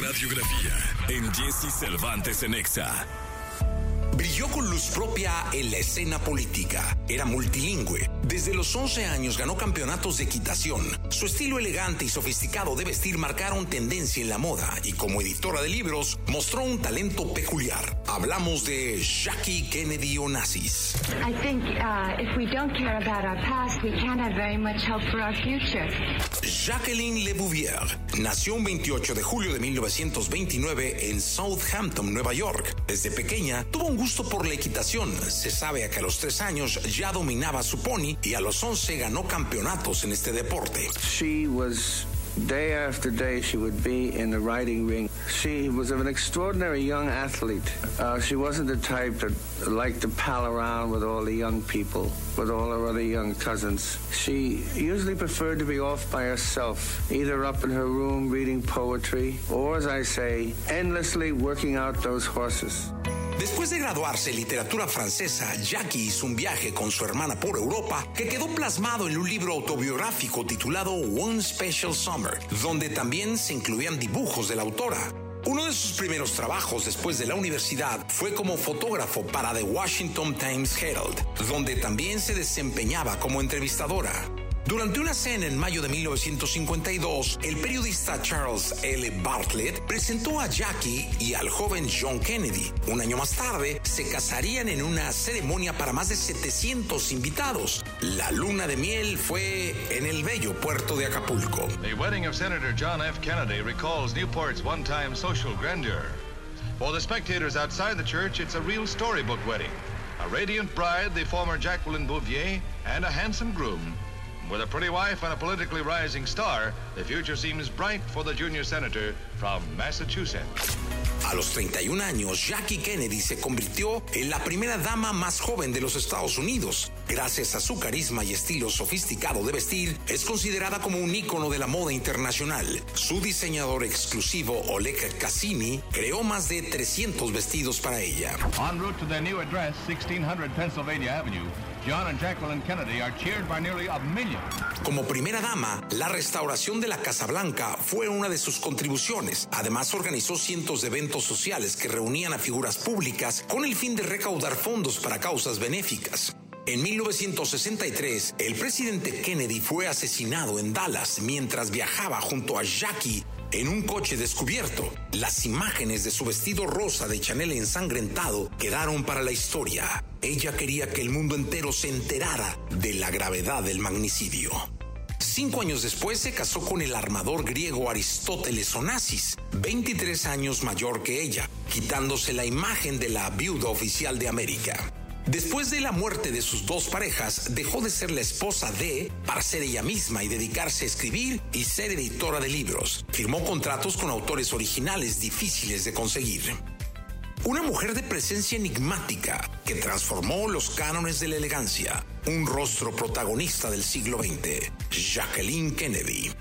Radiografía en Jesse Cervantes en Exa. Brilló con luz propia en la escena política. Era multilingüe. Desde los 11 años ganó campeonatos de equitación. Su estilo elegante y sofisticado de vestir marcaron tendencia en la moda y como editora de libros mostró un talento peculiar. Hablamos de Jackie Kennedy Onassis. I think uh, if we don't care about our past, we can't have very much hope for our future. Jacqueline Le Bouvier nació un 28 de julio de 1929 en Southampton, Nueva York. Desde pequeña tuvo un gusto por la equitación. Se sabe que a los tres años ya dominaba su pony y a los 11 ganó campeonatos en este deporte. She was day after day she would be in the riding ring. She was an extraordinary young athlete. Uh, she wasn't the type that liked to pal around with all the young people, with all her other young cousins. She usually preferred to be off by herself, either up in her room reading poetry, or as I say, endlessly working out those horses. Después de graduarse en literatura francesa, Jackie hizo un viaje con su hermana por Europa que quedó plasmado en un libro autobiográfico titulado One Special Summer, donde también se incluían dibujos de la autora. Uno de sus primeros trabajos después de la universidad fue como fotógrafo para The Washington Times Herald, donde también se desempeñaba como entrevistadora. Durante una cena en mayo de 1952, el periodista Charles L. Bartlett presentó a Jackie y al joven John Kennedy. Un año más tarde, se casarían en una ceremonia para más de 700 invitados. La luna de miel fue en el bello puerto de Acapulco. The wedding of Senator John F. Kennedy recalls Newport's one time social grandeur. For the spectators outside the church, it's a real storybook wedding. A radiant bride, the former Jacqueline Bouvier, and a handsome groom. With a pretty wife and a politically rising star, the future seems bright for the junior senator from Massachusetts. A los 31 años, Jackie Kennedy se convirtió en la primera dama más joven de los Estados Unidos. Gracias a su carisma y estilo sofisticado de vestir, es considerada como un ícono de la moda internacional. Su diseñador exclusivo, Oleg Cassini, creó más de 300 vestidos para ella. En route to their new address, 1600 Pennsylvania Avenue, John and Jacqueline Kennedy are cheered by nearly a million. Como primera dama, la restauración de la Casa Blanca fue una de sus contribuciones. Además, organizó cientos de eventos sociales que reunían a figuras públicas con el fin de recaudar fondos para causas benéficas. En 1963, el presidente Kennedy fue asesinado en Dallas mientras viajaba junto a Jackie en un coche descubierto. Las imágenes de su vestido rosa de Chanel ensangrentado quedaron para la historia. Ella quería que el mundo entero se enterara de la gravedad del magnicidio. Cinco años después se casó con el armador griego Aristóteles Onassis, 23 años mayor que ella, quitándose la imagen de la viuda oficial de América. Después de la muerte de sus dos parejas, dejó de ser la esposa de para ser ella misma y dedicarse a escribir y ser editora de libros. Firmó contratos con autores originales difíciles de conseguir. Una mujer de presencia enigmática que transformó los cánones de la elegancia. Un rostro protagonista del siglo XX, Jacqueline Kennedy.